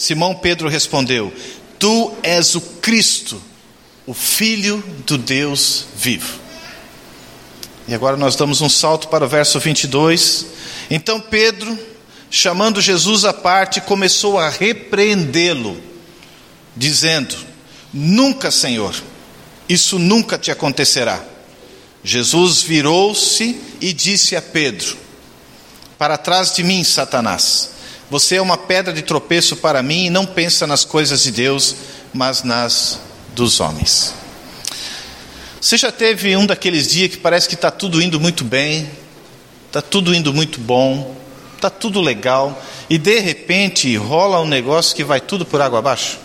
Simão Pedro respondeu: Tu és o Cristo, o Filho do Deus vivo. E agora nós damos um salto para o verso 22. Então Pedro, chamando Jesus à parte, começou a repreendê-lo, dizendo: Nunca, Senhor, isso nunca te acontecerá. Jesus virou-se e disse a Pedro: Para trás de mim, Satanás. Você é uma pedra de tropeço para mim e não pensa nas coisas de Deus, mas nas dos homens. Você já teve um daqueles dias que parece que está tudo indo muito bem, está tudo indo muito bom, está tudo legal, e de repente rola um negócio que vai tudo por água abaixo?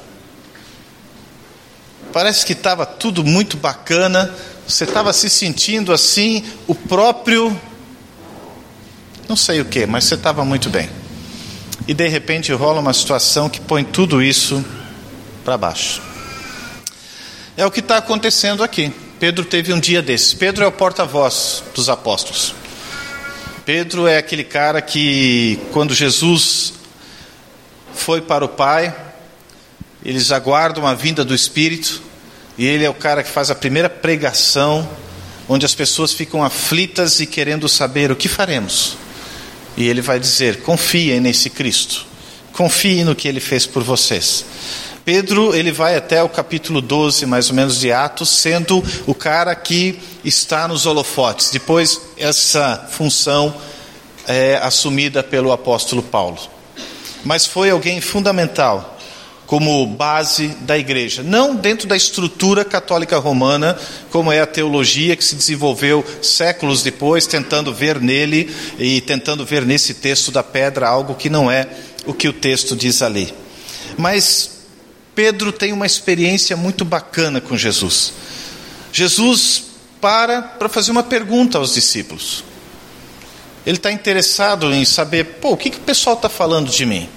Parece que estava tudo muito bacana, você estava se sentindo assim, o próprio. Não sei o que, mas você estava muito bem. E de repente rola uma situação que põe tudo isso para baixo. É o que está acontecendo aqui. Pedro teve um dia desses. Pedro é o porta-voz dos apóstolos. Pedro é aquele cara que, quando Jesus foi para o Pai, eles aguardam a vinda do Espírito, e ele é o cara que faz a primeira pregação, onde as pessoas ficam aflitas e querendo saber o que faremos. E ele vai dizer: confiem nesse Cristo, confiem no que ele fez por vocês. Pedro, ele vai até o capítulo 12, mais ou menos, de Atos, sendo o cara que está nos holofotes. Depois, essa função é assumida pelo apóstolo Paulo. Mas foi alguém fundamental como base da igreja, não dentro da estrutura católica romana, como é a teologia que se desenvolveu séculos depois, tentando ver nele e tentando ver nesse texto da pedra algo que não é o que o texto diz ali. Mas Pedro tem uma experiência muito bacana com Jesus. Jesus para para fazer uma pergunta aos discípulos. Ele está interessado em saber, pô, o que, que o pessoal está falando de mim?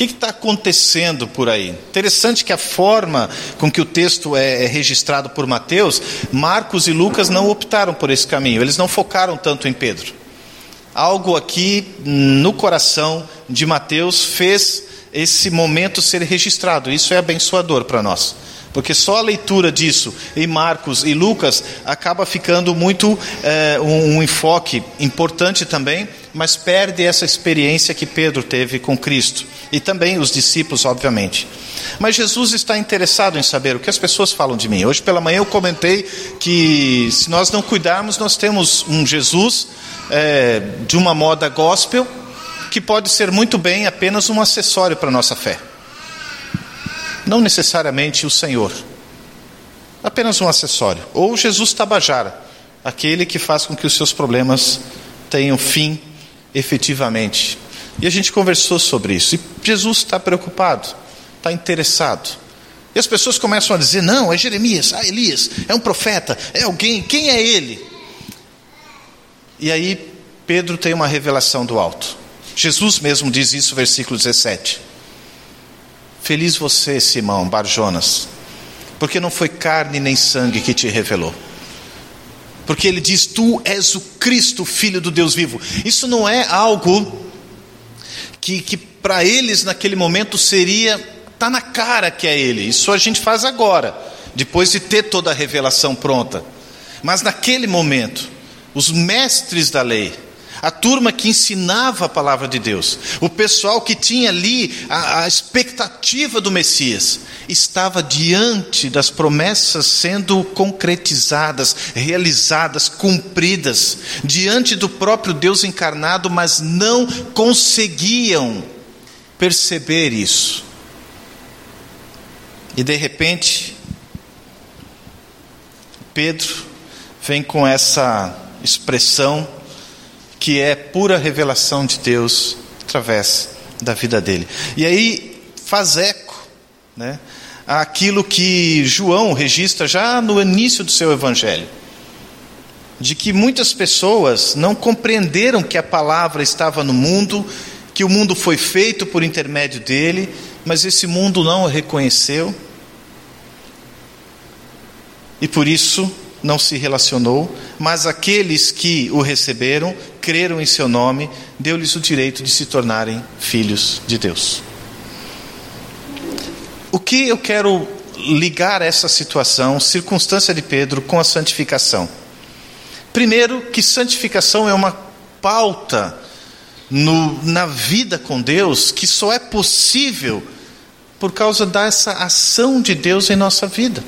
Que está acontecendo por aí? Interessante que a forma com que o texto é, é registrado por Mateus, Marcos e Lucas não optaram por esse caminho, eles não focaram tanto em Pedro. Algo aqui no coração de Mateus fez esse momento ser registrado. Isso é abençoador para nós. Porque só a leitura disso em Marcos e Lucas acaba ficando muito é, um, um enfoque importante também, mas perde essa experiência que Pedro teve com Cristo e também os discípulos, obviamente. Mas Jesus está interessado em saber o que as pessoas falam de mim. Hoje pela manhã eu comentei que se nós não cuidarmos, nós temos um Jesus é, de uma moda gospel que pode ser muito bem apenas um acessório para a nossa fé. Não necessariamente o Senhor, apenas um acessório. Ou Jesus Tabajara, aquele que faz com que os seus problemas tenham fim efetivamente. E a gente conversou sobre isso. E Jesus está preocupado, está interessado. E as pessoas começam a dizer: não, é Jeremias, ah, Elias, é um profeta, é alguém, quem é ele? E aí Pedro tem uma revelação do alto. Jesus mesmo diz isso, versículo 17. Feliz você, Simão Barjonas, porque não foi carne nem sangue que te revelou. Porque ele diz: Tu és o Cristo, filho do Deus vivo. Isso não é algo que, que para eles naquele momento seria, está na cara que é ele. Isso a gente faz agora, depois de ter toda a revelação pronta. Mas naquele momento, os mestres da lei, a turma que ensinava a palavra de Deus, o pessoal que tinha ali a, a, expectativa do Messias, estava diante das promessas sendo concretizadas, realizadas, cumpridas, diante do próprio Deus encarnado, mas não conseguiam perceber isso. E de repente, Pedro vem com essa expressão que é pura revelação de Deus através da vida dele. E aí faz eco, né, aquilo que João registra já no início do seu evangelho, de que muitas pessoas não compreenderam que a palavra estava no mundo, que o mundo foi feito por intermédio dele, mas esse mundo não o reconheceu. E por isso não se relacionou, mas aqueles que o receberam, creram em seu nome, deu-lhes o direito de se tornarem filhos de Deus. O que eu quero ligar essa situação, circunstância de Pedro, com a santificação? Primeiro, que santificação é uma pauta no, na vida com Deus que só é possível por causa dessa ação de Deus em nossa vida.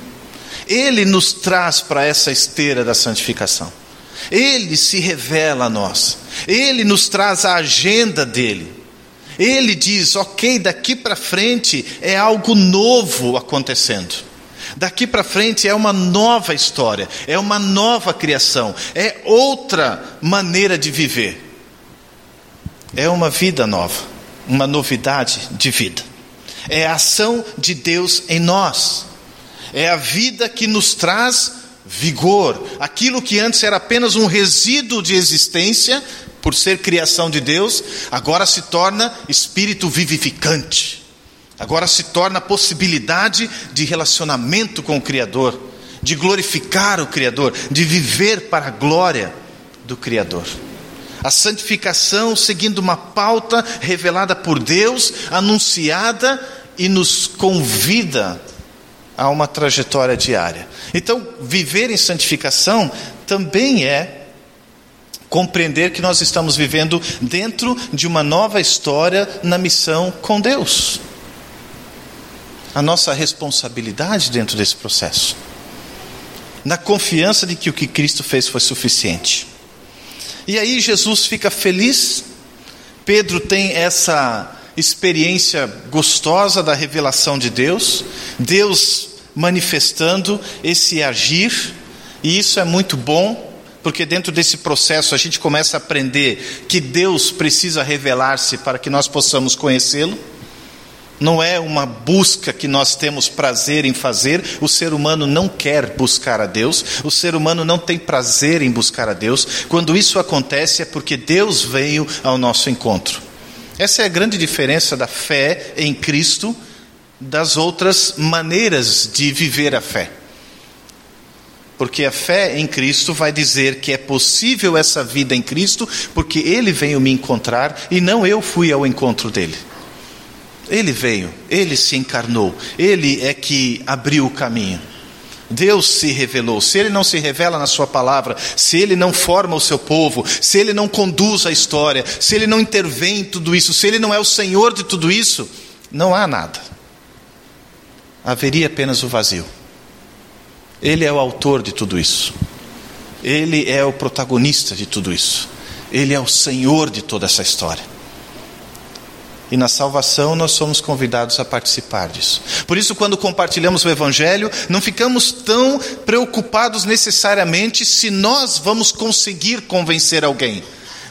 Ele nos traz para essa esteira da santificação. Ele se revela a nós. Ele nos traz a agenda dele. Ele diz: ok, daqui para frente é algo novo acontecendo. Daqui para frente é uma nova história, é uma nova criação, é outra maneira de viver. É uma vida nova, uma novidade de vida. É a ação de Deus em nós. É a vida que nos traz vigor. Aquilo que antes era apenas um resíduo de existência, por ser criação de Deus, agora se torna espírito vivificante. Agora se torna possibilidade de relacionamento com o Criador, de glorificar o Criador, de viver para a glória do Criador. A santificação seguindo uma pauta revelada por Deus, anunciada e nos convida a uma trajetória diária. Então, viver em santificação também é compreender que nós estamos vivendo dentro de uma nova história na missão com Deus. A nossa responsabilidade dentro desse processo. Na confiança de que o que Cristo fez foi suficiente. E aí Jesus fica feliz, Pedro tem essa experiência gostosa da revelação de Deus, Deus manifestando esse agir, e isso é muito bom, porque dentro desse processo a gente começa a aprender que Deus precisa revelar-se para que nós possamos conhecê-lo. Não é uma busca que nós temos prazer em fazer, o ser humano não quer buscar a Deus, o ser humano não tem prazer em buscar a Deus. Quando isso acontece é porque Deus veio ao nosso encontro. Essa é a grande diferença da fé em Cristo das outras maneiras de viver a fé. Porque a fé em Cristo vai dizer que é possível essa vida em Cristo, porque Ele veio me encontrar e não eu fui ao encontro dele. Ele veio, Ele se encarnou, Ele é que abriu o caminho. Deus se revelou. Se Ele não se revela na Sua palavra, se Ele não forma o seu povo, se Ele não conduz a história, se Ele não intervém em tudo isso, se Ele não é o Senhor de tudo isso, não há nada. Haveria apenas o vazio. Ele é o autor de tudo isso. Ele é o protagonista de tudo isso. Ele é o Senhor de toda essa história. E na salvação nós somos convidados a participar disso. Por isso, quando compartilhamos o Evangelho, não ficamos tão preocupados necessariamente se nós vamos conseguir convencer alguém.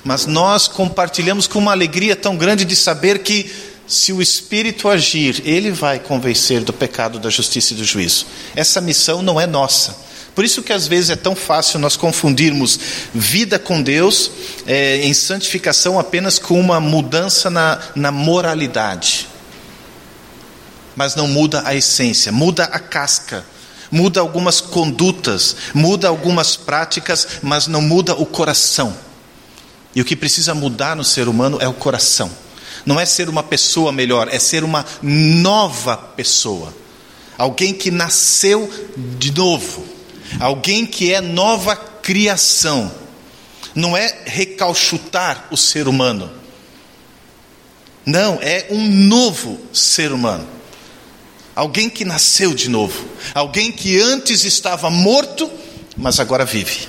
Mas nós compartilhamos com uma alegria tão grande de saber que se o Espírito agir, ele vai convencer do pecado, da justiça e do juízo. Essa missão não é nossa. Por isso que às vezes é tão fácil nós confundirmos vida com Deus é, em santificação apenas com uma mudança na, na moralidade. Mas não muda a essência, muda a casca, muda algumas condutas, muda algumas práticas, mas não muda o coração. E o que precisa mudar no ser humano é o coração. Não é ser uma pessoa melhor, é ser uma nova pessoa. Alguém que nasceu de novo. Alguém que é nova criação. Não é recalchutar o ser humano. Não, é um novo ser humano. Alguém que nasceu de novo. Alguém que antes estava morto, mas agora vive.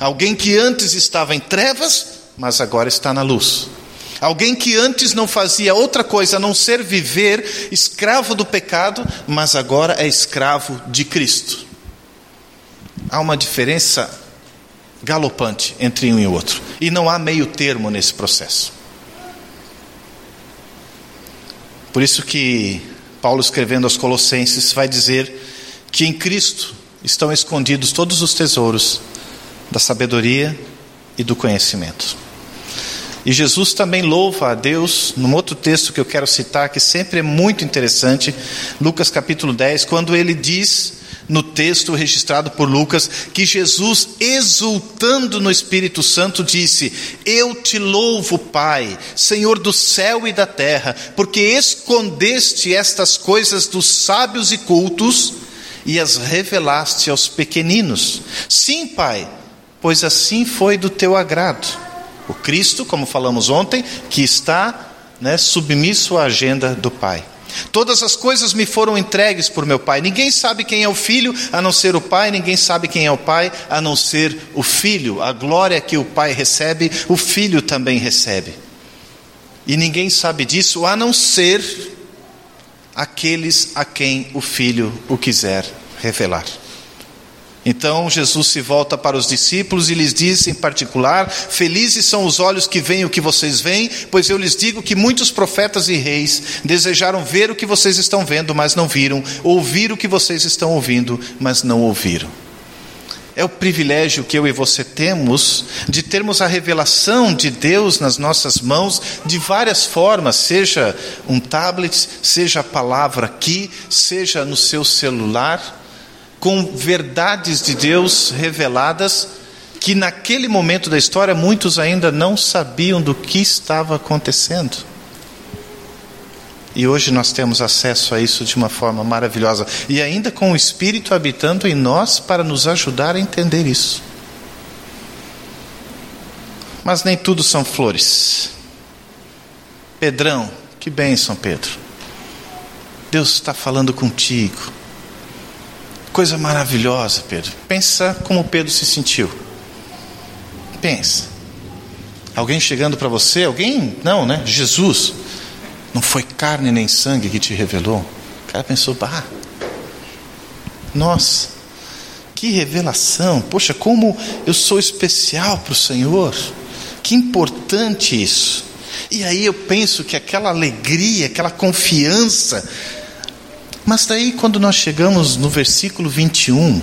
Alguém que antes estava em trevas, mas agora está na luz. Alguém que antes não fazia outra coisa a não ser viver escravo do pecado, mas agora é escravo de Cristo. Há uma diferença galopante entre um e outro, e não há meio termo nesse processo. Por isso que Paulo escrevendo aos Colossenses vai dizer que em Cristo estão escondidos todos os tesouros da sabedoria e do conhecimento. E Jesus também louva a Deus, num outro texto que eu quero citar, que sempre é muito interessante, Lucas capítulo 10, quando ele diz no texto registrado por Lucas que Jesus, exultando no Espírito Santo, disse: Eu te louvo, Pai, Senhor do céu e da terra, porque escondeste estas coisas dos sábios e cultos e as revelaste aos pequeninos. Sim, Pai, pois assim foi do teu agrado. O Cristo, como falamos ontem, que está né, submisso à agenda do Pai. Todas as coisas me foram entregues por meu Pai. Ninguém sabe quem é o Filho a não ser o Pai, ninguém sabe quem é o Pai a não ser o Filho. A glória que o Pai recebe, o Filho também recebe. E ninguém sabe disso a não ser aqueles a quem o Filho o quiser revelar. Então Jesus se volta para os discípulos e lhes diz em particular: Felizes são os olhos que veem o que vocês veem, pois eu lhes digo que muitos profetas e reis desejaram ver o que vocês estão vendo, mas não viram, ouvir o que vocês estão ouvindo, mas não ouviram. É o privilégio que eu e você temos de termos a revelação de Deus nas nossas mãos de várias formas, seja um tablet, seja a palavra aqui, seja no seu celular com verdades de Deus reveladas que naquele momento da história muitos ainda não sabiam do que estava acontecendo. E hoje nós temos acesso a isso de uma forma maravilhosa e ainda com o Espírito habitando em nós para nos ajudar a entender isso. Mas nem tudo são flores. Pedrão, que bênção, Pedro. Deus está falando contigo. Coisa maravilhosa, Pedro. Pensa como Pedro se sentiu. Pensa. Alguém chegando para você, alguém, não, né? Jesus. Não foi carne nem sangue que te revelou. O cara pensou, bah, nossa, que revelação. Poxa, como eu sou especial para o Senhor. Que importante isso. E aí eu penso que aquela alegria, aquela confiança mas daí, quando nós chegamos no versículo 21,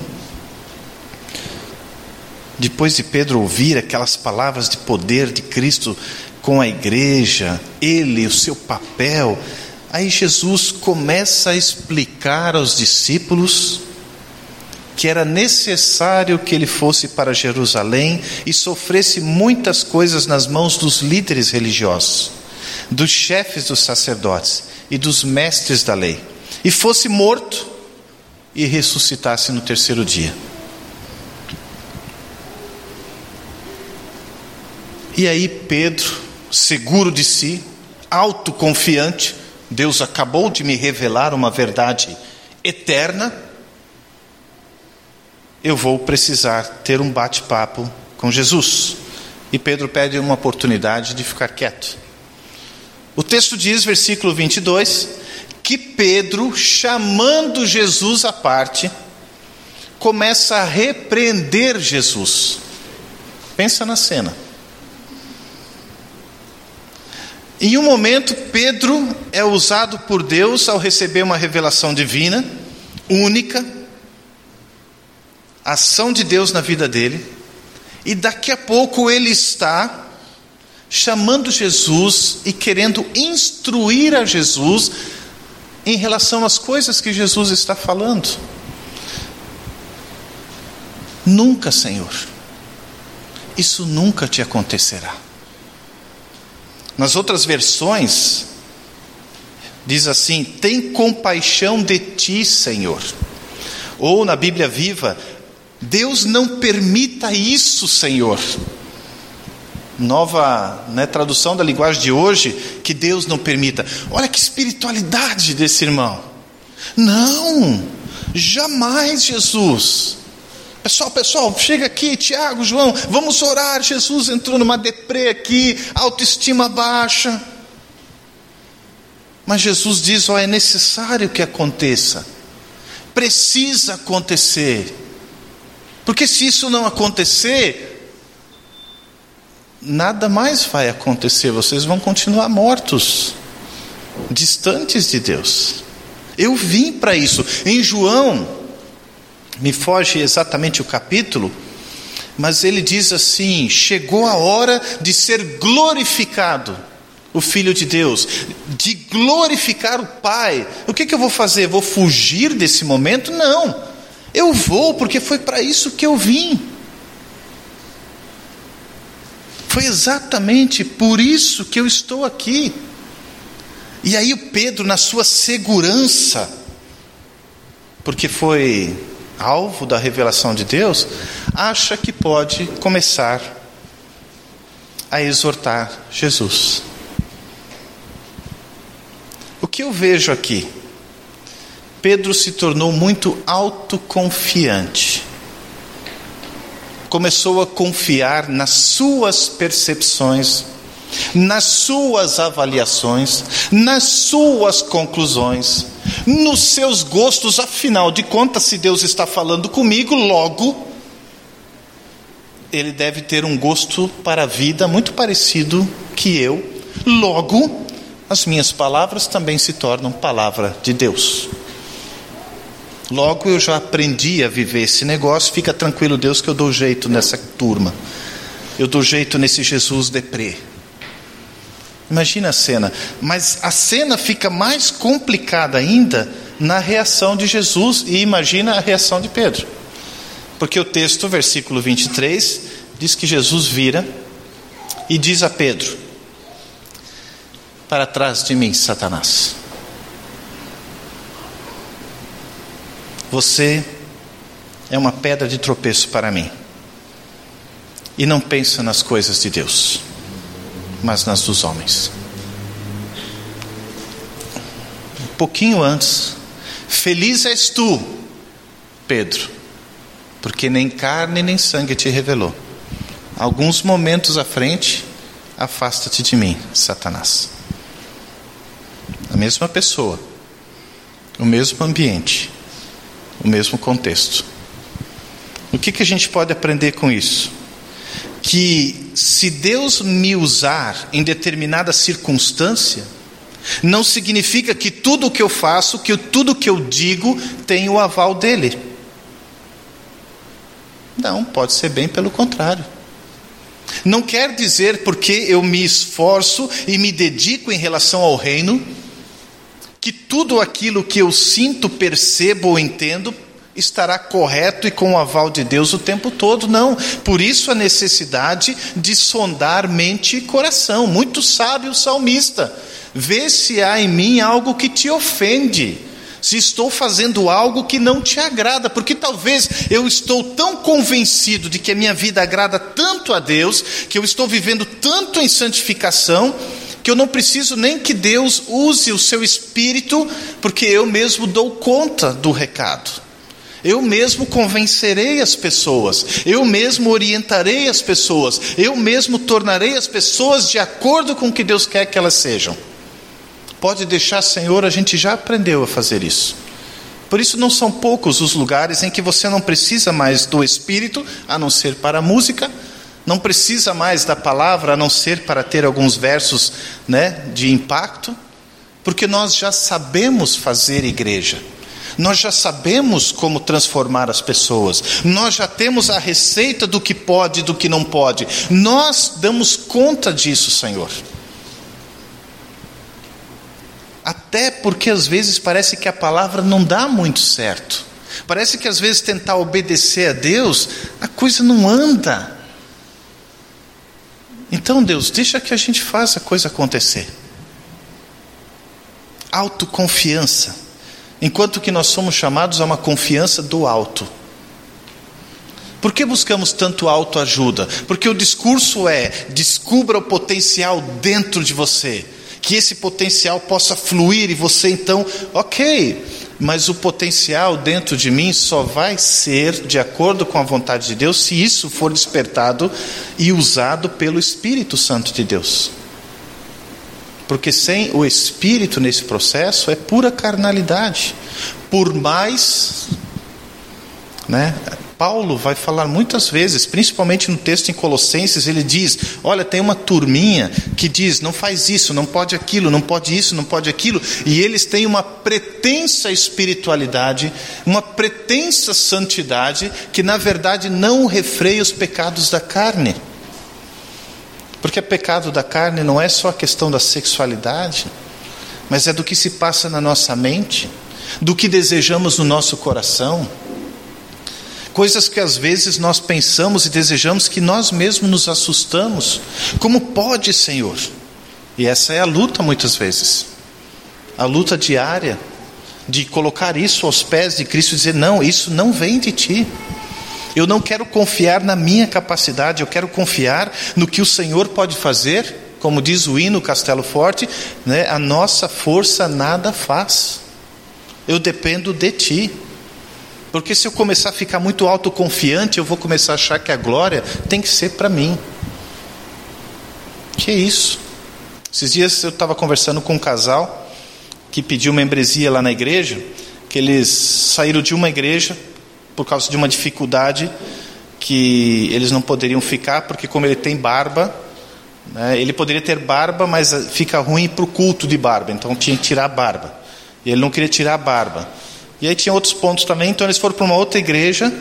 depois de Pedro ouvir aquelas palavras de poder de Cristo com a igreja, ele, o seu papel, aí Jesus começa a explicar aos discípulos que era necessário que ele fosse para Jerusalém e sofresse muitas coisas nas mãos dos líderes religiosos, dos chefes dos sacerdotes e dos mestres da lei e fosse morto e ressuscitasse no terceiro dia. E aí Pedro, seguro de si, autoconfiante, Deus acabou de me revelar uma verdade eterna, eu vou precisar ter um bate-papo com Jesus. E Pedro pede uma oportunidade de ficar quieto. O texto diz, versículo 22, que Pedro, chamando Jesus à parte, começa a repreender Jesus. Pensa na cena. Em um momento, Pedro é usado por Deus ao receber uma revelação divina, única, ação de Deus na vida dele, e daqui a pouco ele está chamando Jesus e querendo instruir a Jesus em relação às coisas que Jesus está falando. Nunca, Senhor, isso nunca te acontecerá. Nas outras versões, diz assim: tem compaixão de ti, Senhor. Ou na Bíblia viva, Deus não permita isso, Senhor nova né, tradução da linguagem de hoje, que Deus não permita. Olha que espiritualidade desse irmão. Não, jamais, Jesus. Pessoal, pessoal, chega aqui, Tiago, João, vamos orar. Jesus entrou numa deprê aqui, autoestima baixa. Mas Jesus diz: ó, é necessário que aconteça, precisa acontecer, porque se isso não acontecer, nada mais vai acontecer, vocês vão continuar mortos, distantes de Deus. Eu vim para isso. Em João, me foge exatamente o capítulo, mas ele diz assim: chegou a hora de ser glorificado o Filho de Deus, de glorificar o Pai. O que, que eu vou fazer? Vou fugir desse momento? Não. Eu vou porque foi para isso que eu vim. Foi exatamente por isso que eu estou aqui. E aí o Pedro, na sua segurança, porque foi alvo da revelação de Deus, acha que pode começar a exortar Jesus. O que eu vejo aqui? Pedro se tornou muito autoconfiante. Começou a confiar nas suas percepções, nas suas avaliações, nas suas conclusões, nos seus gostos. Afinal de contas, se Deus está falando comigo, logo ele deve ter um gosto para a vida muito parecido que eu. Logo, as minhas palavras também se tornam palavra de Deus. Logo eu já aprendi a viver esse negócio, fica tranquilo, Deus, que eu dou jeito nessa turma. Eu dou jeito nesse Jesus deprê. Imagina a cena, mas a cena fica mais complicada ainda na reação de Jesus e imagina a reação de Pedro. Porque o texto, versículo 23, diz que Jesus vira e diz a Pedro: Para trás de mim, Satanás. Você é uma pedra de tropeço para mim. E não pensa nas coisas de Deus, mas nas dos homens. Um pouquinho antes, feliz és tu, Pedro, porque nem carne nem sangue te revelou. Alguns momentos à frente, afasta-te de mim, Satanás. A mesma pessoa, o mesmo ambiente o mesmo contexto. O que, que a gente pode aprender com isso? Que se Deus me usar em determinada circunstância, não significa que tudo o que eu faço, que tudo o que eu digo tem o aval dele. Não, pode ser bem pelo contrário. Não quer dizer porque eu me esforço e me dedico em relação ao reino, que tudo aquilo que eu sinto, percebo ou entendo estará correto e com o aval de Deus o tempo todo, não. Por isso a necessidade de sondar mente e coração. Muito sábio o salmista. Vê se há em mim algo que te ofende. Se estou fazendo algo que não te agrada, porque talvez eu estou tão convencido de que a minha vida agrada tanto a Deus, que eu estou vivendo tanto em santificação, que eu não preciso nem que Deus use o seu espírito, porque eu mesmo dou conta do recado. Eu mesmo convencerei as pessoas, eu mesmo orientarei as pessoas, eu mesmo tornarei as pessoas de acordo com o que Deus quer que elas sejam. Pode deixar, Senhor, a gente já aprendeu a fazer isso. Por isso, não são poucos os lugares em que você não precisa mais do Espírito, a não ser para a música, não precisa mais da palavra a não ser para ter alguns versos né, de impacto, porque nós já sabemos fazer igreja. Nós já sabemos como transformar as pessoas. Nós já temos a receita do que pode e do que não pode. Nós damos conta disso, Senhor. Até porque às vezes parece que a palavra não dá muito certo. Parece que às vezes tentar obedecer a Deus, a coisa não anda. Então, Deus, deixa que a gente faça a coisa acontecer. Autoconfiança. Enquanto que nós somos chamados a uma confiança do alto. Por que buscamos tanto autoajuda? Porque o discurso é: descubra o potencial dentro de você, que esse potencial possa fluir e você então, ok, mas o potencial dentro de mim só vai ser de acordo com a vontade de Deus se isso for despertado e usado pelo Espírito Santo de Deus. Porque sem o Espírito nesse processo é pura carnalidade. Por mais né, Paulo vai falar muitas vezes, principalmente no texto em Colossenses, ele diz: Olha, tem uma turminha que diz, não faz isso, não pode aquilo, não pode isso, não pode aquilo, e eles têm uma pretensa espiritualidade, uma pretensa santidade, que na verdade não refreia os pecados da carne. Porque o pecado da carne não é só a questão da sexualidade, mas é do que se passa na nossa mente, do que desejamos no nosso coração coisas que às vezes nós pensamos e desejamos que nós mesmos nos assustamos. Como pode, Senhor? E essa é a luta muitas vezes, a luta diária de colocar isso aos pés de Cristo e dizer: não, isso não vem de ti. Eu não quero confiar na minha capacidade, eu quero confiar no que o Senhor pode fazer, como diz o hino Castelo Forte, né? a nossa força nada faz. Eu dependo de ti. Porque se eu começar a ficar muito autoconfiante, eu vou começar a achar que a glória tem que ser para mim. Que isso? Esses dias eu estava conversando com um casal que pediu membresia lá na igreja, que eles saíram de uma igreja por causa de uma dificuldade que eles não poderiam ficar, porque como ele tem barba, né, ele poderia ter barba, mas fica ruim para o culto de barba, então tinha que tirar a barba. E ele não queria tirar a barba. E aí tinha outros pontos também, então eles foram para uma outra igreja,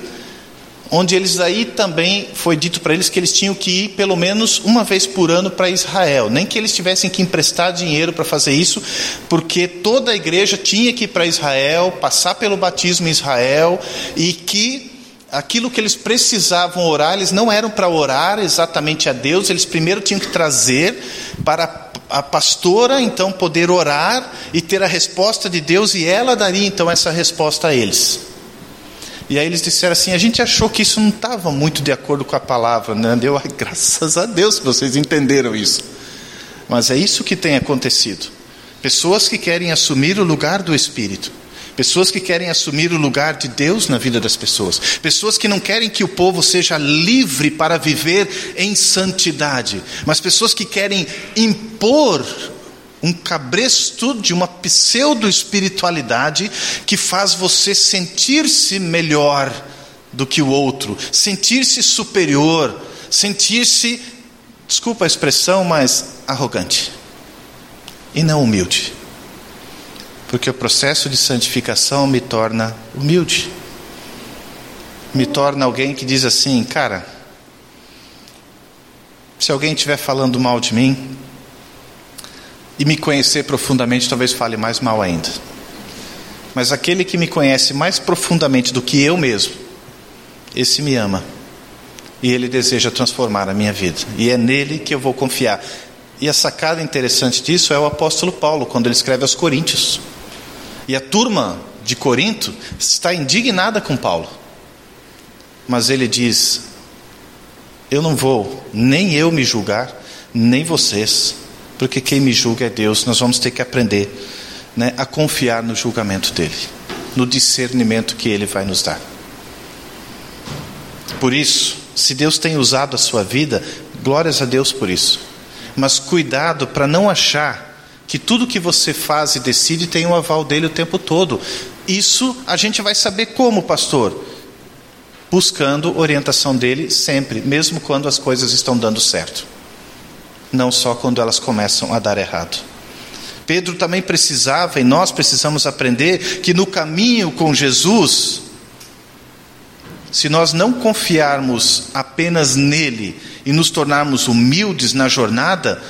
onde eles aí também foi dito para eles que eles tinham que ir pelo menos uma vez por ano para Israel, nem que eles tivessem que emprestar dinheiro para fazer isso, porque toda a igreja tinha que ir para Israel, passar pelo batismo em Israel e que aquilo que eles precisavam orar, eles não eram para orar exatamente a Deus, eles primeiro tinham que trazer para a pastora então poder orar e ter a resposta de Deus e ela daria então essa resposta a eles. E aí eles disseram assim: a gente achou que isso não estava muito de acordo com a palavra, né? Deu graças a Deus que vocês entenderam isso. Mas é isso que tem acontecido. Pessoas que querem assumir o lugar do Espírito, pessoas que querem assumir o lugar de Deus na vida das pessoas, pessoas que não querem que o povo seja livre para viver em santidade, mas pessoas que querem impor um cabresto de uma pseudo-espiritualidade que faz você sentir-se melhor do que o outro, sentir-se superior, sentir-se, desculpa a expressão, mas arrogante e não humilde. Porque o processo de santificação me torna humilde, me torna alguém que diz assim, cara, se alguém estiver falando mal de mim, e me conhecer profundamente, talvez fale mais mal ainda. Mas aquele que me conhece mais profundamente do que eu mesmo, esse me ama. E ele deseja transformar a minha vida. E é nele que eu vou confiar. E a sacada interessante disso é o apóstolo Paulo, quando ele escreve aos Coríntios. E a turma de Corinto está indignada com Paulo. Mas ele diz: Eu não vou nem eu me julgar, nem vocês porque quem me julga é Deus. Nós vamos ter que aprender né, a confiar no julgamento dele, no discernimento que ele vai nos dar. Por isso, se Deus tem usado a sua vida, glórias a Deus por isso. Mas cuidado para não achar que tudo que você faz e decide tem o aval dele o tempo todo. Isso a gente vai saber como, pastor? Buscando orientação dele sempre, mesmo quando as coisas estão dando certo não só quando elas começam a dar errado. Pedro também precisava, e nós precisamos aprender, que no caminho com Jesus, se nós não confiarmos apenas nele e nos tornarmos humildes na jornada,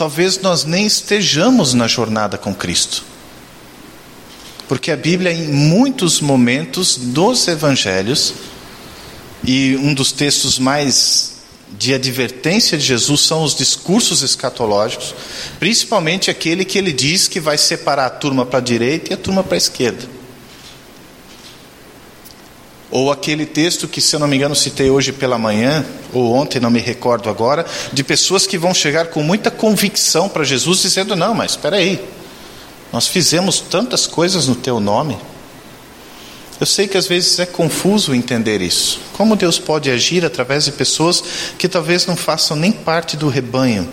talvez nós nem estejamos na jornada com Cristo. Porque a Bíblia, em muitos momentos dos evangelhos, e um dos textos mais de advertência de Jesus são os discursos escatológicos, principalmente aquele que ele diz que vai separar a turma para a direita e a turma para a esquerda. Ou aquele texto que, se eu não me engano, citei hoje pela manhã, ou ontem, não me recordo agora, de pessoas que vão chegar com muita convicção para Jesus, dizendo: Não, mas espera aí, nós fizemos tantas coisas no teu nome. Eu sei que às vezes é confuso entender isso. Como Deus pode agir através de pessoas que talvez não façam nem parte do rebanho?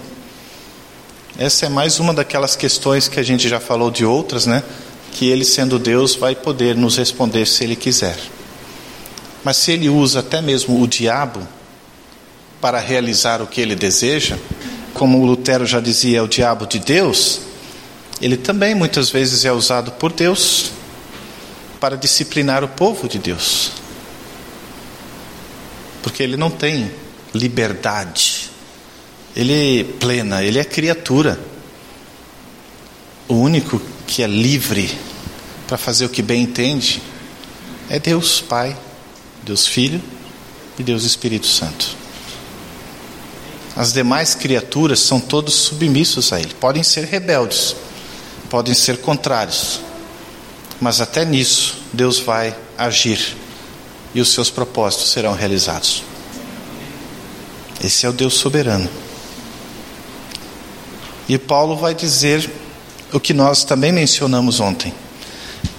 Essa é mais uma daquelas questões que a gente já falou de outras, né? Que Ele, sendo Deus, vai poder nos responder se Ele quiser. Mas se Ele usa até mesmo o diabo para realizar o que Ele deseja, como Lutero já dizia, é o diabo de Deus, ele também muitas vezes é usado por Deus para disciplinar o povo de Deus. Porque ele não tem liberdade. Ele é plena, ele é criatura. O único que é livre para fazer o que bem entende é Deus Pai, Deus Filho e Deus Espírito Santo. As demais criaturas são todos submissos a Ele. Podem ser rebeldes, podem ser contrários, mas até nisso Deus vai agir e os seus propósitos serão realizados. Esse é o Deus soberano. E Paulo vai dizer o que nós também mencionamos ontem.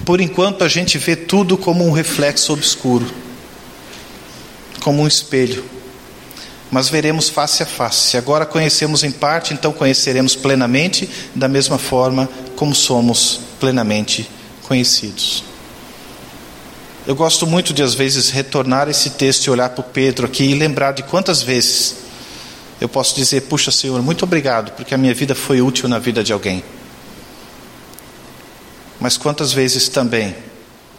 Por enquanto a gente vê tudo como um reflexo obscuro, como um espelho. Mas veremos face a face. Agora conhecemos em parte, então conheceremos plenamente, da mesma forma como somos plenamente conhecidos. Eu gosto muito de, às vezes, retornar esse texto e olhar para o Pedro aqui e lembrar de quantas vezes eu posso dizer: Puxa, Senhor, muito obrigado, porque a minha vida foi útil na vida de alguém. Mas quantas vezes também,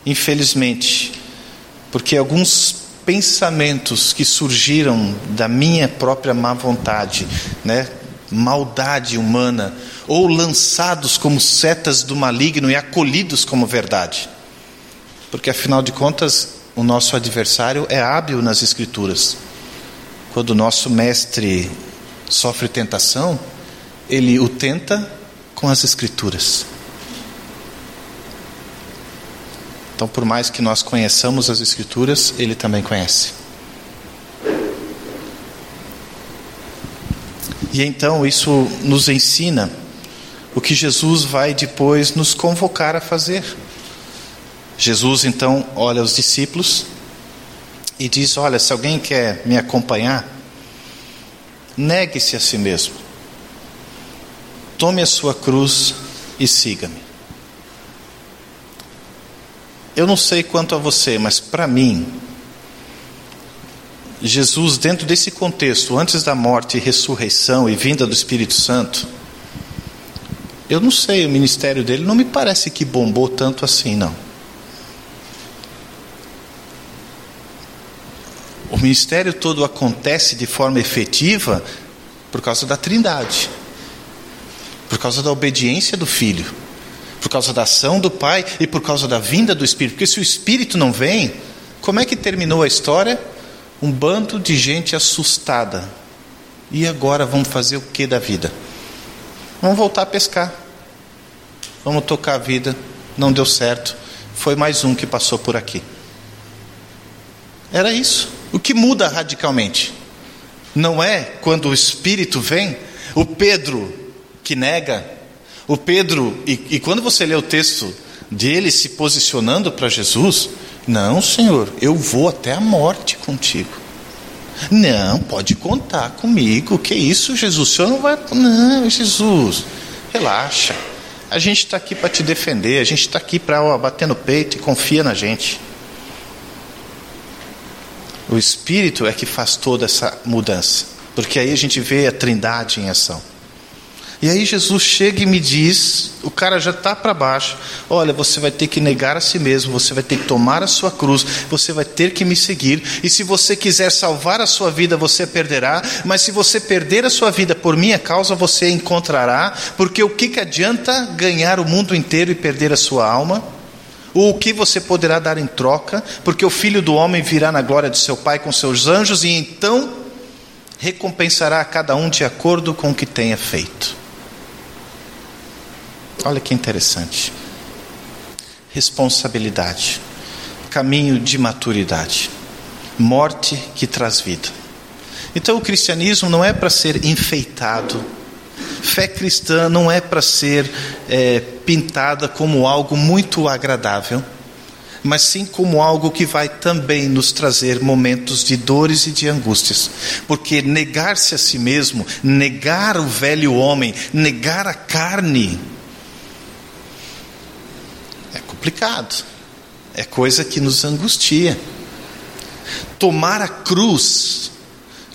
infelizmente, porque alguns pensamentos que surgiram da minha própria má vontade, né, maldade humana, ou lançados como setas do maligno e acolhidos como verdade porque afinal de contas, o nosso adversário é hábil nas Escrituras. Quando o nosso mestre sofre tentação, ele o tenta com as Escrituras. Então, por mais que nós conheçamos as Escrituras, ele também conhece. E então isso nos ensina o que Jesus vai depois nos convocar a fazer. Jesus então olha os discípulos e diz: Olha, se alguém quer me acompanhar, negue-se a si mesmo, tome a sua cruz e siga-me. Eu não sei quanto a você, mas para mim, Jesus, dentro desse contexto, antes da morte, ressurreição e vinda do Espírito Santo, eu não sei, o ministério dele não me parece que bombou tanto assim, não. O ministério todo acontece de forma efetiva por causa da Trindade, por causa da obediência do Filho, por causa da ação do Pai e por causa da vinda do Espírito. Porque se o Espírito não vem, como é que terminou a história? Um bando de gente assustada. E agora vamos fazer o que da vida? Vamos voltar a pescar. Vamos tocar a vida. Não deu certo. Foi mais um que passou por aqui. Era isso. O que muda radicalmente? Não é quando o Espírito vem, o Pedro que nega, o Pedro, e, e quando você lê o texto dele se posicionando para Jesus, não, Senhor, eu vou até a morte contigo. Não, pode contar comigo. Que isso, Jesus? O Senhor não vai. Não, Jesus, relaxa. A gente está aqui para te defender. A gente está aqui para bater no peito e confia na gente. O Espírito é que faz toda essa mudança, porque aí a gente vê a Trindade em ação. E aí Jesus chega e me diz, o cara já está para baixo, olha, você vai ter que negar a si mesmo, você vai ter que tomar a sua cruz, você vai ter que me seguir, e se você quiser salvar a sua vida, você perderá, mas se você perder a sua vida por minha causa, você encontrará, porque o que, que adianta ganhar o mundo inteiro e perder a sua alma? O que você poderá dar em troca? Porque o filho do homem virá na glória de seu Pai com seus anjos e então recompensará a cada um de acordo com o que tenha feito. Olha que interessante. Responsabilidade, caminho de maturidade, morte que traz vida. Então o cristianismo não é para ser enfeitado Fé cristã não é para ser é, pintada como algo muito agradável, mas sim como algo que vai também nos trazer momentos de dores e de angústias. Porque negar-se a si mesmo, negar o velho homem, negar a carne, complicado, é coisa que nos angustia. Tomar a cruz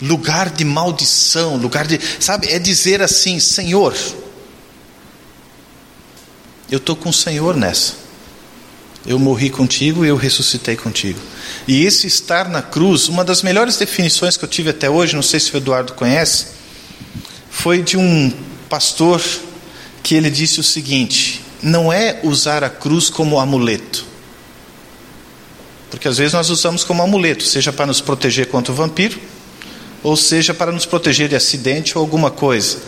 lugar de maldição, lugar de, sabe, é dizer assim: Senhor, eu estou com o Senhor nessa. Eu morri contigo e eu ressuscitei contigo. E esse estar na cruz, uma das melhores definições que eu tive até hoje, não sei se o Eduardo conhece, foi de um pastor que ele disse o seguinte: não é usar a cruz como amuleto. Porque às vezes nós usamos como amuleto, seja para nos proteger contra o vampiro, ou seja para nos proteger de acidente ou alguma coisa.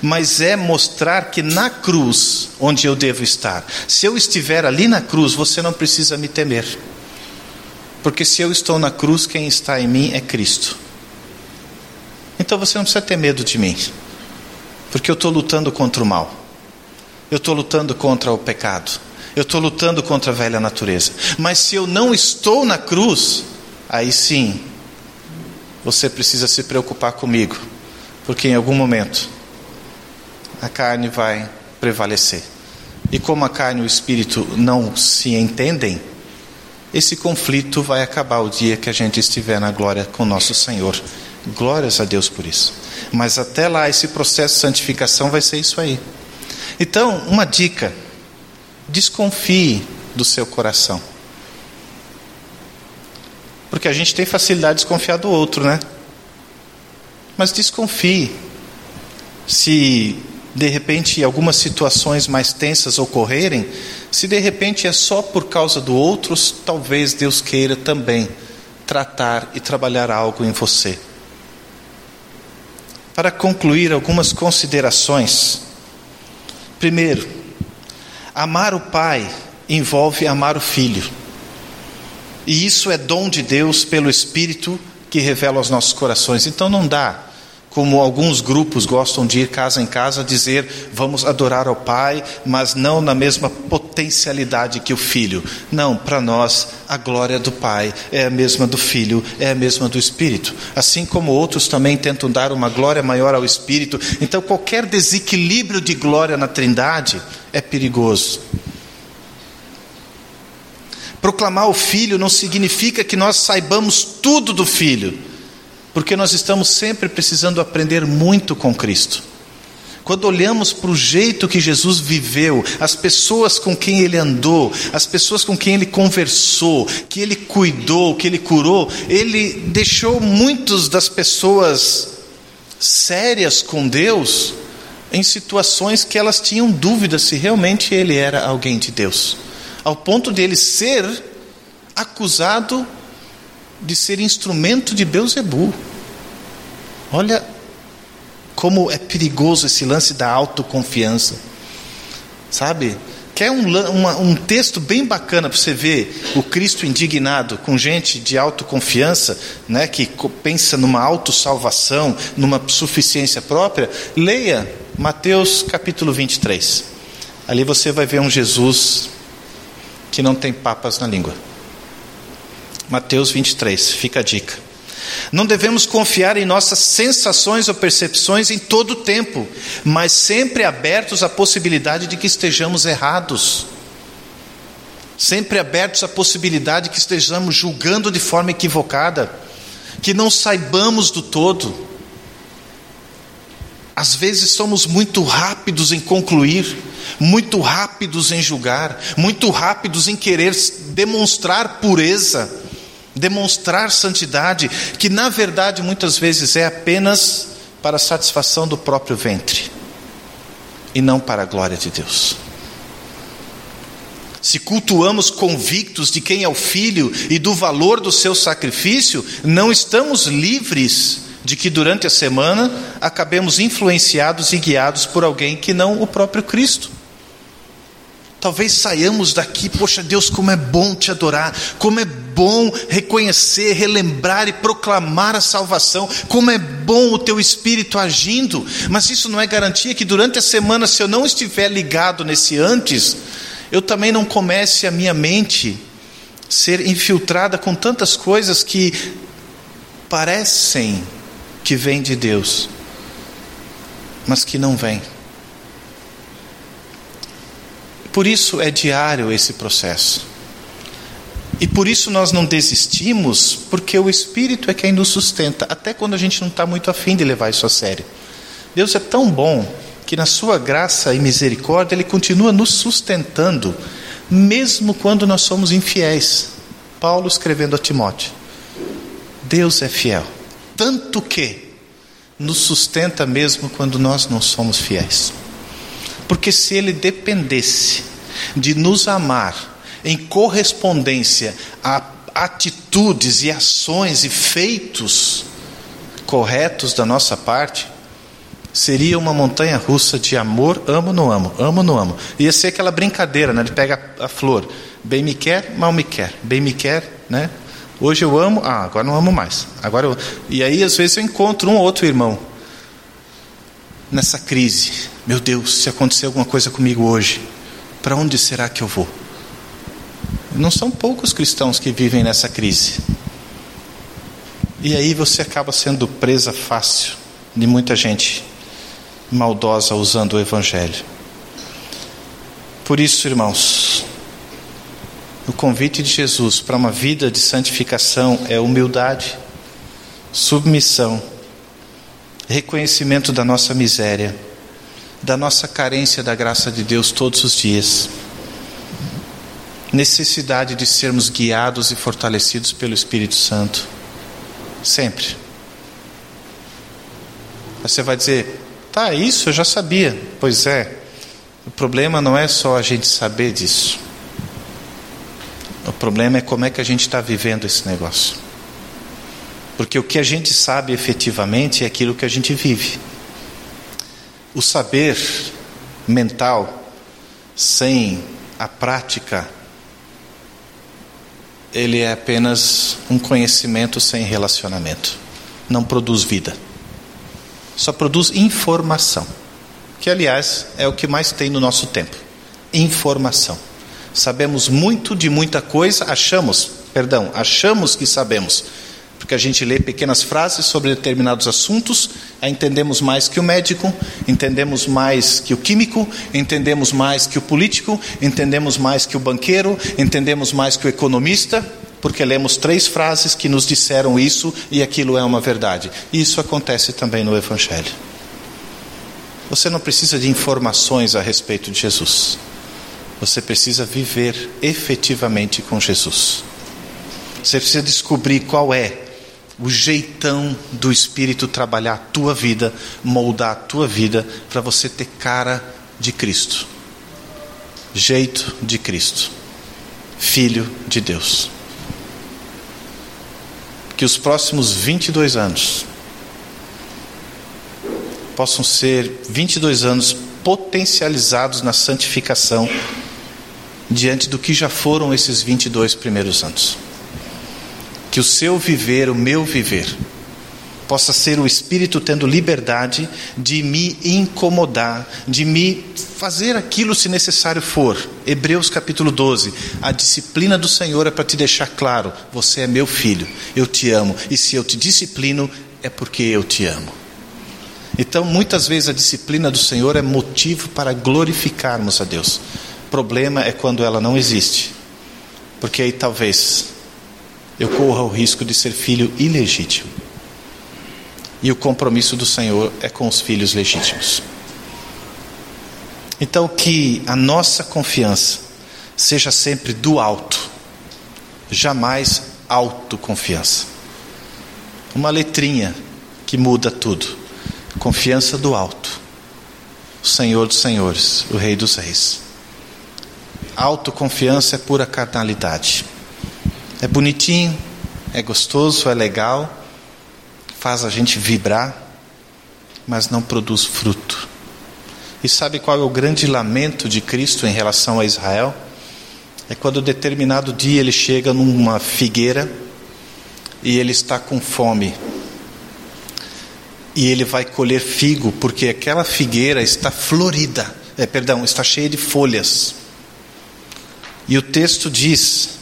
Mas é mostrar que na cruz, onde eu devo estar, se eu estiver ali na cruz, você não precisa me temer. Porque se eu estou na cruz, quem está em mim é Cristo. Então você não precisa ter medo de mim, porque eu estou lutando contra o mal, eu estou lutando contra o pecado. Eu estou lutando contra a velha natureza. Mas se eu não estou na cruz, aí sim, você precisa se preocupar comigo, porque em algum momento a carne vai prevalecer. E como a carne e o espírito não se entendem, esse conflito vai acabar o dia que a gente estiver na glória com nosso Senhor. Glórias a Deus por isso. Mas até lá, esse processo de santificação vai ser isso aí. Então, uma dica Desconfie do seu coração. Porque a gente tem facilidade de desconfiar do outro, né? Mas desconfie. Se de repente algumas situações mais tensas ocorrerem, se de repente é só por causa do outro, talvez Deus queira também tratar e trabalhar algo em você. Para concluir, algumas considerações. Primeiro, Amar o Pai envolve amar o Filho. E isso é dom de Deus pelo Espírito que revela aos nossos corações. Então não dá, como alguns grupos gostam de ir casa em casa, dizer vamos adorar ao Pai, mas não na mesma potencialidade que o Filho. Não, para nós a glória do Pai é a mesma do Filho, é a mesma do Espírito. Assim como outros também tentam dar uma glória maior ao Espírito. Então qualquer desequilíbrio de glória na Trindade é perigoso. Proclamar o Filho não significa que nós saibamos tudo do Filho, porque nós estamos sempre precisando aprender muito com Cristo. Quando olhamos para o jeito que Jesus viveu, as pessoas com quem ele andou, as pessoas com quem ele conversou, que ele cuidou, que ele curou, ele deixou muitas das pessoas sérias com Deus em situações que elas tinham dúvida se realmente ele era alguém de Deus, ao ponto de ele ser acusado de ser instrumento de Beuzebu. Olha como é perigoso esse lance da autoconfiança, sabe? Quer um, uma, um texto bem bacana para você ver o Cristo indignado com gente de autoconfiança, né, que pensa numa autossalvação, numa suficiência própria? Leia Mateus capítulo 23. Ali você vai ver um Jesus que não tem papas na língua. Mateus 23, fica a dica. Não devemos confiar em nossas sensações ou percepções em todo o tempo, mas sempre abertos à possibilidade de que estejamos errados. Sempre abertos à possibilidade de que estejamos julgando de forma equivocada, que não saibamos do todo. Às vezes somos muito rápidos em concluir, muito rápidos em julgar, muito rápidos em querer demonstrar pureza, demonstrar santidade, que na verdade muitas vezes é apenas para a satisfação do próprio ventre e não para a glória de Deus. Se cultuamos convictos de quem é o Filho e do valor do seu sacrifício, não estamos livres de que durante a semana acabemos influenciados e guiados por alguém que não o próprio Cristo. Talvez saiamos daqui, poxa Deus, como é bom te adorar, como é bom reconhecer, relembrar e proclamar a salvação, como é bom o teu espírito agindo, mas isso não é garantia que durante a semana, se eu não estiver ligado nesse antes, eu também não comece a minha mente ser infiltrada com tantas coisas que parecem que vem de Deus, mas que não vem. Por isso é diário esse processo. E por isso nós não desistimos, porque o Espírito é quem nos sustenta, até quando a gente não está muito afim de levar isso a sério. Deus é tão bom que, na Sua graça e misericórdia, Ele continua nos sustentando, mesmo quando nós somos infiéis. Paulo escrevendo a Timóteo: Deus é fiel tanto que nos sustenta mesmo quando nós não somos fiéis. Porque se Ele dependesse de nos amar em correspondência à atitudes e ações e feitos corretos da nossa parte, seria uma montanha russa de amor, amo, não amo, amo, não amo. Ia ser aquela brincadeira, né? Ele pega a flor, bem me quer, mal me quer, bem me quer, né? Hoje eu amo, ah, agora não amo mais. Agora eu... E aí às vezes eu encontro um ou outro irmão nessa crise. Meu Deus, se acontecer alguma coisa comigo hoje, para onde será que eu vou? Não são poucos cristãos que vivem nessa crise. E aí você acaba sendo presa fácil de muita gente maldosa usando o Evangelho. Por isso, irmãos, o convite de Jesus para uma vida de santificação é humildade, submissão, reconhecimento da nossa miséria, da nossa carência da graça de Deus todos os dias necessidade de sermos guiados e fortalecidos pelo Espírito Santo. Sempre. Você vai dizer, tá, isso eu já sabia. Pois é, o problema não é só a gente saber disso. O problema é como é que a gente está vivendo esse negócio. Porque o que a gente sabe efetivamente é aquilo que a gente vive. O saber mental, sem a prática ele é apenas um conhecimento sem relacionamento. Não produz vida. Só produz informação. Que, aliás, é o que mais tem no nosso tempo. Informação. Sabemos muito de muita coisa, achamos, perdão, achamos que sabemos, porque a gente lê pequenas frases sobre determinados assuntos, entendemos mais que o médico, entendemos mais que o químico, entendemos mais que o político, entendemos mais que o banqueiro, entendemos mais que o economista, porque lemos três frases que nos disseram isso e aquilo é uma verdade. Isso acontece também no Evangelho. Você não precisa de informações a respeito de Jesus. Você precisa viver efetivamente com Jesus. Você precisa descobrir qual é o jeitão do Espírito trabalhar a tua vida, moldar a tua vida, para você ter cara de Cristo. Jeito de Cristo. Filho de Deus. Que os próximos 22 anos possam ser 22 anos potencializados na santificação diante do que já foram esses 22 primeiros anos que o seu viver, o meu viver, possa ser o Espírito tendo liberdade de me incomodar, de me fazer aquilo se necessário for. Hebreus capítulo 12. A disciplina do Senhor é para te deixar claro: você é meu filho, eu te amo, e se eu te disciplino, é porque eu te amo. Então, muitas vezes a disciplina do Senhor é motivo para glorificarmos a Deus. O problema é quando ela não existe, porque aí talvez eu corro o risco de ser filho ilegítimo. E o compromisso do Senhor é com os filhos legítimos. Então, que a nossa confiança seja sempre do alto, jamais autoconfiança. Uma letrinha que muda tudo. Confiança do alto. O Senhor dos Senhores, o Rei dos Reis. Autoconfiança é pura carnalidade. É bonitinho, é gostoso, é legal, faz a gente vibrar, mas não produz fruto. E sabe qual é o grande lamento de Cristo em relação a Israel? É quando determinado dia ele chega numa figueira e ele está com fome. E ele vai colher figo, porque aquela figueira está florida, é, perdão, está cheia de folhas. E o texto diz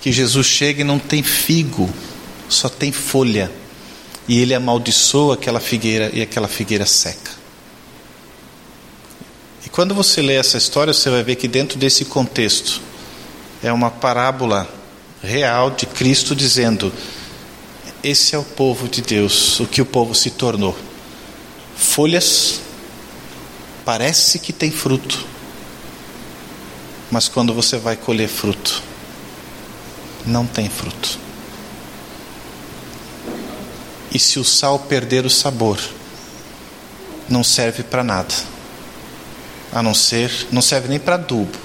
que Jesus chega e não tem figo, só tem folha. E ele amaldiçoa aquela figueira e aquela figueira seca. E quando você lê essa história, você vai ver que dentro desse contexto é uma parábola real de Cristo dizendo: esse é o povo de Deus, o que o povo se tornou. Folhas, parece que tem fruto, mas quando você vai colher fruto, não tem fruto. E se o sal perder o sabor, não serve para nada, a não ser, não serve nem para adubo,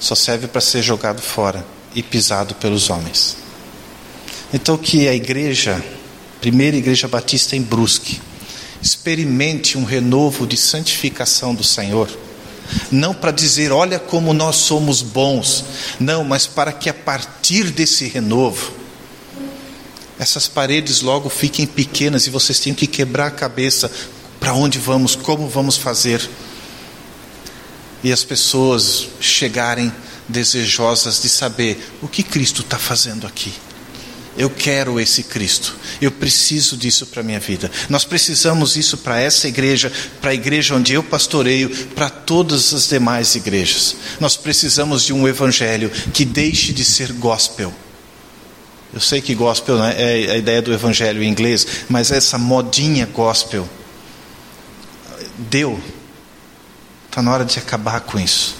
só serve para ser jogado fora e pisado pelos homens. Então, que a igreja, primeira igreja batista em Brusque, experimente um renovo de santificação do Senhor. Não para dizer, olha como nós somos bons, não, mas para que a partir desse renovo, essas paredes logo fiquem pequenas e vocês tenham que quebrar a cabeça para onde vamos, como vamos fazer. E as pessoas chegarem desejosas de saber o que Cristo está fazendo aqui. Eu quero esse Cristo. Eu preciso disso para a minha vida. Nós precisamos isso para essa igreja, para a igreja onde eu pastoreio, para todas as demais igrejas. Nós precisamos de um evangelho que deixe de ser gospel. Eu sei que gospel né, é a ideia do evangelho em inglês, mas essa modinha gospel deu. Está na hora de acabar com isso.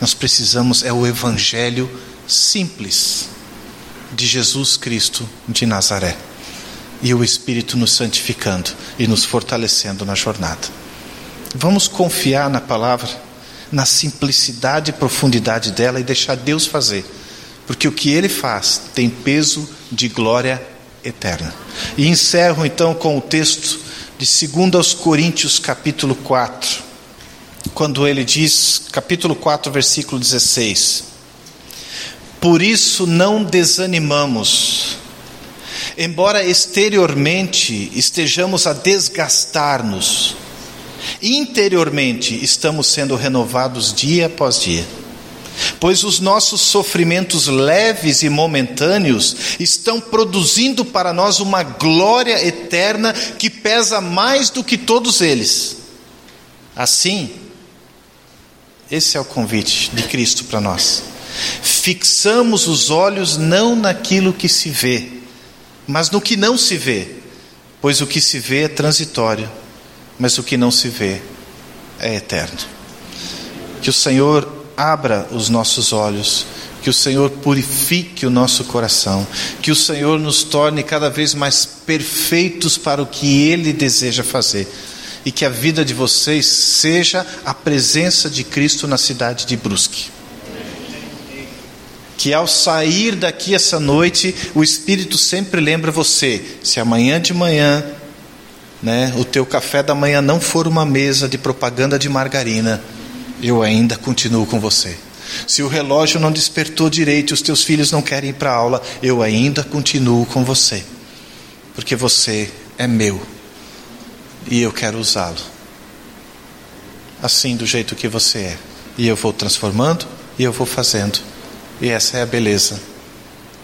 Nós precisamos é o evangelho simples de Jesus Cristo de Nazaré. E o Espírito nos santificando e nos fortalecendo na jornada. Vamos confiar na palavra, na simplicidade e profundidade dela e deixar Deus fazer, porque o que ele faz tem peso de glória eterna. E encerro então com o texto de 2 Coríntios, capítulo 4, quando ele diz, capítulo 4, versículo 16: por isso não desanimamos. Embora exteriormente estejamos a desgastar-nos, interiormente estamos sendo renovados dia após dia. Pois os nossos sofrimentos leves e momentâneos estão produzindo para nós uma glória eterna que pesa mais do que todos eles. Assim, esse é o convite de Cristo para nós fixamos os olhos não naquilo que se vê, mas no que não se vê, pois o que se vê é transitório, mas o que não se vê é eterno. Que o Senhor abra os nossos olhos, que o Senhor purifique o nosso coração, que o Senhor nos torne cada vez mais perfeitos para o que Ele deseja fazer e que a vida de vocês seja a presença de Cristo na cidade de Brusque que ao sair daqui essa noite, o Espírito sempre lembra você, se amanhã de manhã, né, o teu café da manhã não for uma mesa de propaganda de margarina, eu ainda continuo com você. Se o relógio não despertou direito, os teus filhos não querem ir para a aula, eu ainda continuo com você. Porque você é meu e eu quero usá-lo. Assim, do jeito que você é. E eu vou transformando e eu vou fazendo e essa é a beleza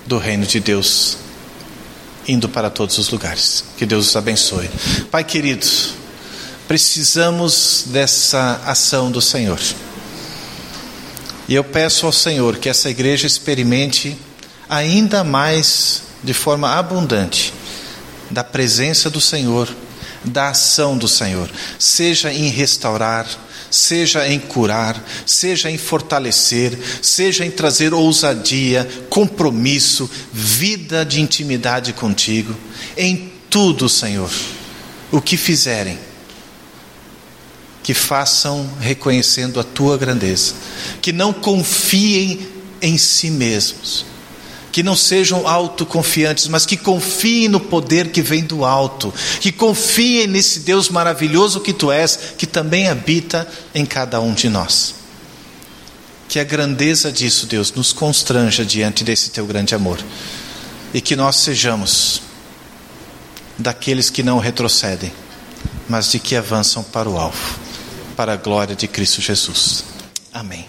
do reino de Deus indo para todos os lugares. Que Deus os abençoe. Pai querido, precisamos dessa ação do Senhor. E eu peço ao Senhor que essa igreja experimente ainda mais, de forma abundante, da presença do Senhor, da ação do Senhor, seja em restaurar, seja em curar, seja em fortalecer, seja em trazer ousadia, compromisso, vida de intimidade contigo, em tudo, Senhor, o que fizerem, que façam reconhecendo a tua grandeza, que não confiem em si mesmos, que não sejam autoconfiantes, mas que confiem no poder que vem do alto, que confiem nesse Deus maravilhoso que tu és, que também habita em cada um de nós. Que a grandeza disso, Deus, nos constranja diante desse teu grande amor e que nós sejamos daqueles que não retrocedem, mas de que avançam para o alvo, para a glória de Cristo Jesus. Amém.